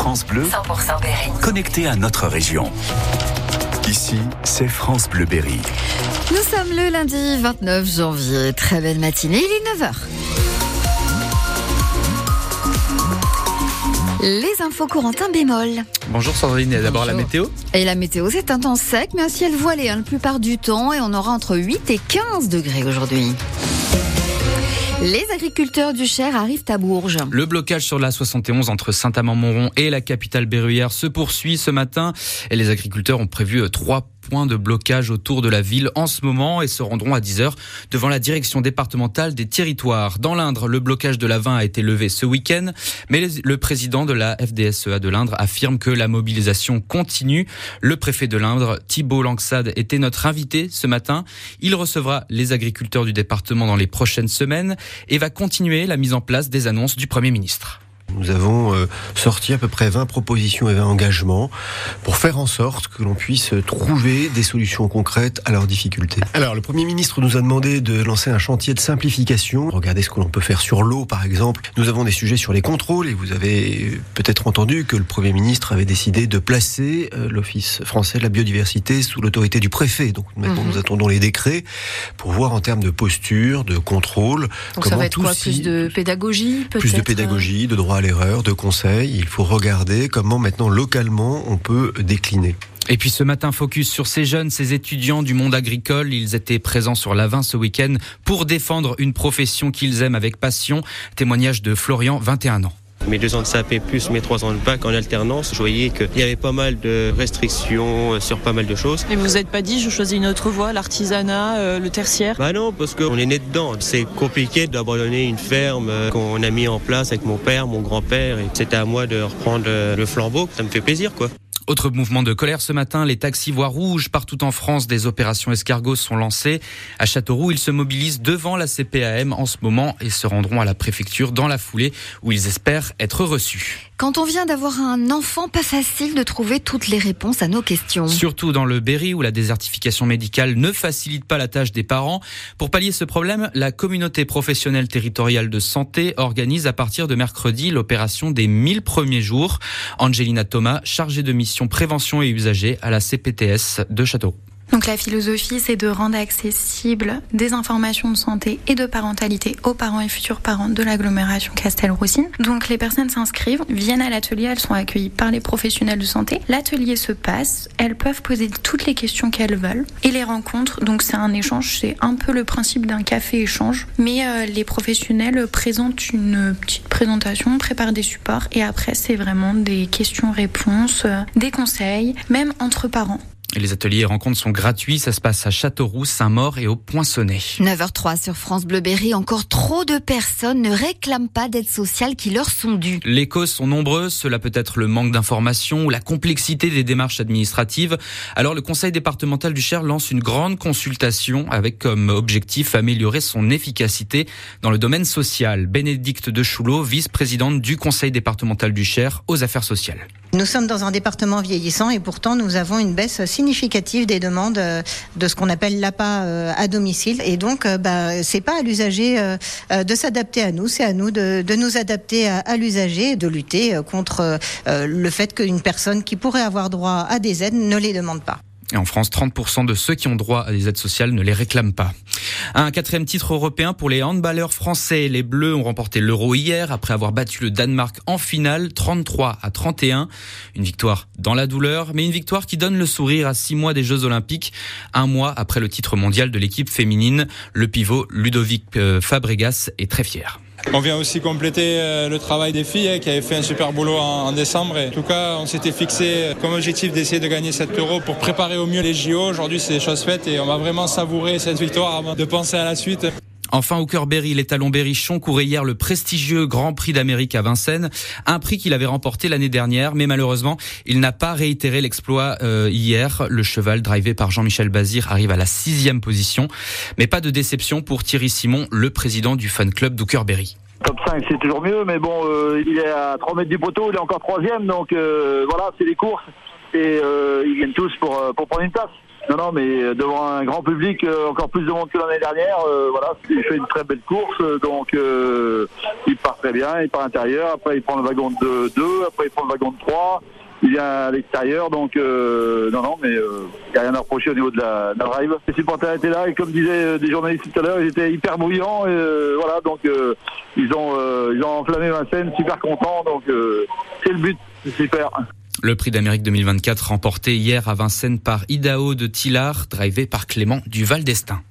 France Bleu, 100% Berry. connecté à notre région. Ici, c'est France Bleu Berry. Nous sommes le lundi 29 janvier. Très belle matinée, il est 9h. Les infos courantes, un bémol. Bonjour Sandrine, et d'abord la météo Et la météo, c'est un temps sec, mais un ciel voilé hein, la plupart du temps, et on aura entre 8 et 15 degrés aujourd'hui. Les agriculteurs du Cher arrivent à Bourges. Le blocage sur la 71 entre Saint-Amand-Montrond et la capitale berruyère se poursuit ce matin et les agriculteurs ont prévu euh, trois de blocage autour de la ville en ce moment et se rendront à 10h devant la direction départementale des territoires. Dans l'Indre, le blocage de la 20 a été levé ce week-end, mais le président de la FDSEA de l'Indre affirme que la mobilisation continue. Le préfet de l'Indre, Thibault Langsade, était notre invité ce matin. Il recevra les agriculteurs du département dans les prochaines semaines et va continuer la mise en place des annonces du Premier ministre. Nous avons euh, sorti à peu près 20 propositions et 20 engagements pour faire en sorte que l'on puisse trouver des solutions concrètes à leurs difficultés. Alors, le Premier ministre nous a demandé de lancer un chantier de simplification. Regardez ce que l'on peut faire sur l'eau, par exemple. Nous avons des sujets sur les contrôles et vous avez peut-être entendu que le Premier ministre avait décidé de placer euh, l'Office français de la biodiversité sous l'autorité du préfet. Donc maintenant, Mhm. nous attendons les décrets pour voir en termes de posture, de contrôle, Donc ça comment va être tout quoi Plus de pédagogie peut-être plus de pédagogie, de droit à l'erreur, de conseils. Il faut regarder comment maintenant localement on peut décliner. Et puis ce matin, focus sur ces jeunes, ces étudiants du monde agricole. Ils étaient présents sur l'Avin ce week-end pour défendre une profession qu'ils aiment avec passion. Témoignage de Florian, 21 ans. Mes deux ans de CAP plus mes trois ans de bac en alternance, je voyais qu'il y avait pas mal de restrictions euh, sur pas mal de choses. Et vous vous êtes pas dit, je choisis une autre voie, l'artisanat, euh, le tertiaire? Bah non, parce qu'on est né dedans. C'est compliqué d'abandonner une ferme euh, qu'on a mis en place avec mon père, mon grand-père. Et c'était à moi de reprendre le flambeau. Ça me fait plaisir, quoi. Autre mouvement de colère ce matin, les taxis voient rouge. Partout en France, des opérations escargots sont lancées. À Châteauroux, ils se mobilisent devant la CPAM en ce moment et se rendront à la préfecture dans la foulée où ils espèrent être reçus. Quand on vient d'avoir un enfant, pas facile de trouver toutes les réponses à nos questions. Surtout dans le Berry où la désertification médicale ne facilite pas la tâche des parents. Pour pallier ce problème, la communauté professionnelle territoriale de santé organise à partir de mercredi l'opération des 1000 premiers jours. Angelina Thomas, chargée de mission prévention et usagers à la CPTS de Châteauroux. Donc la philosophie, c'est de rendre accessible des informations de santé et de parentalité aux parents et futurs parents de l'agglomération Castelroussine. Donc les personnes s'inscrivent, viennent à l'atelier, elles sont accueillies par les professionnels de santé. L'atelier se passe, elles peuvent poser toutes les questions qu'elles veulent et les rencontres. Donc c'est un échange, c'est un peu le principe d'un café-échange, mais euh, les professionnels présentent une petite présentation, préparent des supports et après c'est vraiment des questions-réponses, euh, des conseils, même entre parents. Les ateliers et rencontres sont gratuits. Ça se passe à Châteauroux, Saint-Maur et au Poinçonnet. 9h03 sur France Bleu Berry. Encore trop de personnes ne réclament pas d'aide sociale qui leur sont dues. Les causes sont nombreuses. Cela peut être le manque d'informations ou la complexité des démarches administratives. Alors, le conseil départemental du Cher lance une grande consultation avec comme objectif améliorer son efficacité dans le domaine social. Bénédicte de Choulot, vice-présidente du conseil départemental du Cher aux affaires sociales. Nous sommes dans un département vieillissant et pourtant nous avons une baisse significative des demandes euh, de ce qu'on appelle l'APA euh, à domicile. Et donc, euh, bah, c'est pas à l'usager de s'adapter à nous, c'est à nous de, nous adapter à, l'usager et de lutter contre le fait qu'une personne qui pourrait avoir droit à des aides ne les demande pas. En France, 30% de ceux qui ont droit à des aides sociales ne les réclament pas. Un quatrième titre européen pour les handballeurs français. Les Bleus ont remporté l'Euro hier après avoir battu le Danemark en finale 33 à 31. Une victoire dans la douleur, mais une victoire qui donne le sourire à six mois des Jeux Olympiques, un mois après le titre mondial de l'équipe féminine. Le pivot Ludovic euh, Fabregas est très fier. On vient aussi compléter euh, le travail des filles hein, qui avaient fait un super boulot en, décembre. En tout cas, on s'était fixé comme objectif d'essayer de gagner 7 euros pour préparer au mieux les JO. Aujourd'hui, c'est chose faite et on va vraiment savourer cette victoire avant de penser à la suite. Enfin, au cœur Berry, les talons Berrichon couraient hier le prestigieux Grand Prix d'Amérique à Vincennes, un prix qu'il avait remporté l'année dernière, mais malheureusement, il n'a pas réitéré l'exploit euh, hier. Le cheval, drivé par Jean-Michel Bazir, arrive à la sixième position, mais pas de déception pour Thierry Simon, le président du fan club d'Hooker Berry. Top 5, c'est toujours mieux, mais bon, euh, il est à 3 mètres du poteau, il est encore troisième, donc euh, voilà, c'est des courses, et euh, ils viennent tous pour, euh, pour prendre une place. Non, non, mais devant un grand public, encore plus de monde que l'année dernière, voilà, il fait une très belle course, donc il part très bien, il part à l'intérieur, après il prend le wagon de 2, après il prend le wagon de 3, il vient à l'extérieur, donc euh, non, non, mais il euh, n'y a rien à reprocher au niveau de la, de la drive. Les supporters étaient là et comme disaient euh, des journalistes tout à l'heure, ils étaient hyper bruyants et voilà, donc ils ont ils ont enflammé scène, super contents, donc c'est le but, c'est super. Le prix d'Amérique 2024 remporté hier à Vincennes par Idaho de Tillard, drivé par Clément Duval d'Estaing.